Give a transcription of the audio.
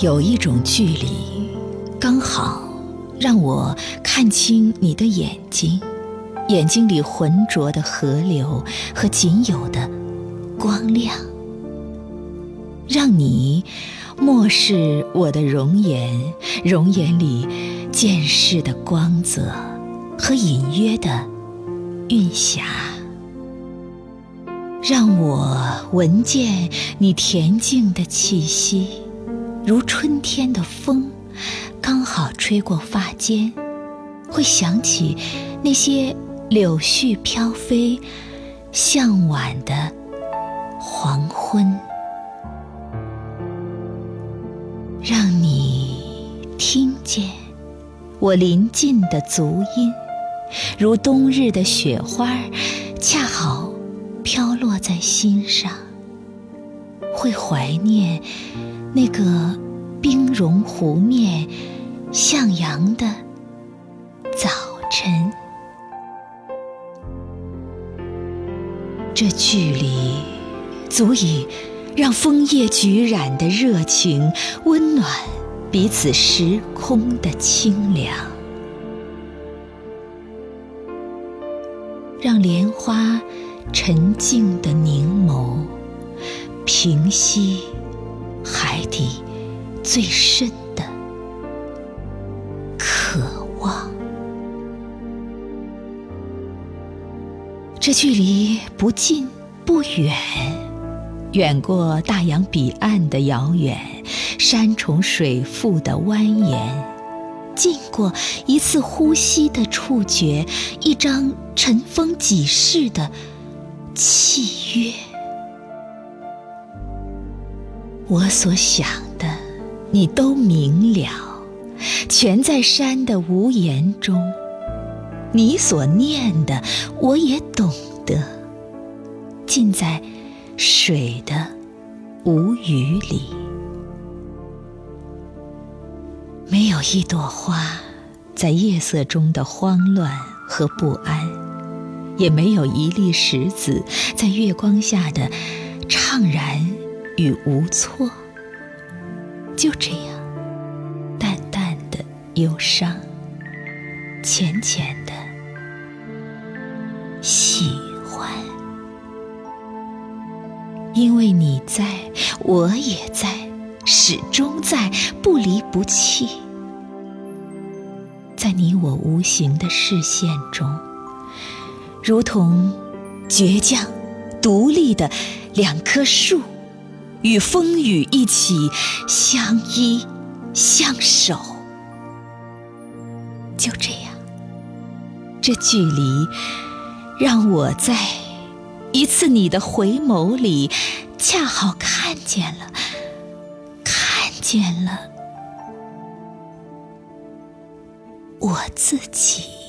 有一种距离，刚好让我看清你的眼睛，眼睛里浑浊的河流和仅有的光亮，让你漠视我的容颜，容颜里见识的光泽和隐约的韵霞，让我闻见你恬静的气息。如春天的风，刚好吹过发间，会想起那些柳絮飘飞、向晚的黄昏。让你听见我临近的足音，如冬日的雪花，恰好飘落在心上，会怀念。那个冰融湖面向阳的早晨，这距离足以让枫叶举染的热情温暖彼此时空的清凉，让莲花沉静的凝眸平息。海底最深的渴望，这距离不近不远，远过大洋彼岸的遥远，山重水复的蜿蜒，近过一次呼吸的触觉，一张尘封几世的契约。我所想的，你都明了，全在山的无言中；你所念的，我也懂得，尽在水的无语里。没有一朵花在夜色中的慌乱和不安，也没有一粒石子在月光下的怅然。与无措，就这样，淡淡的忧伤，浅浅的喜欢，因为你在，我也在，始终在，不离不弃，在你我无形的视线中，如同倔强、独立的两棵树。与风雨一起相依相守，就这样，这距离让我在一次你的回眸里，恰好看见了，看见了我自己。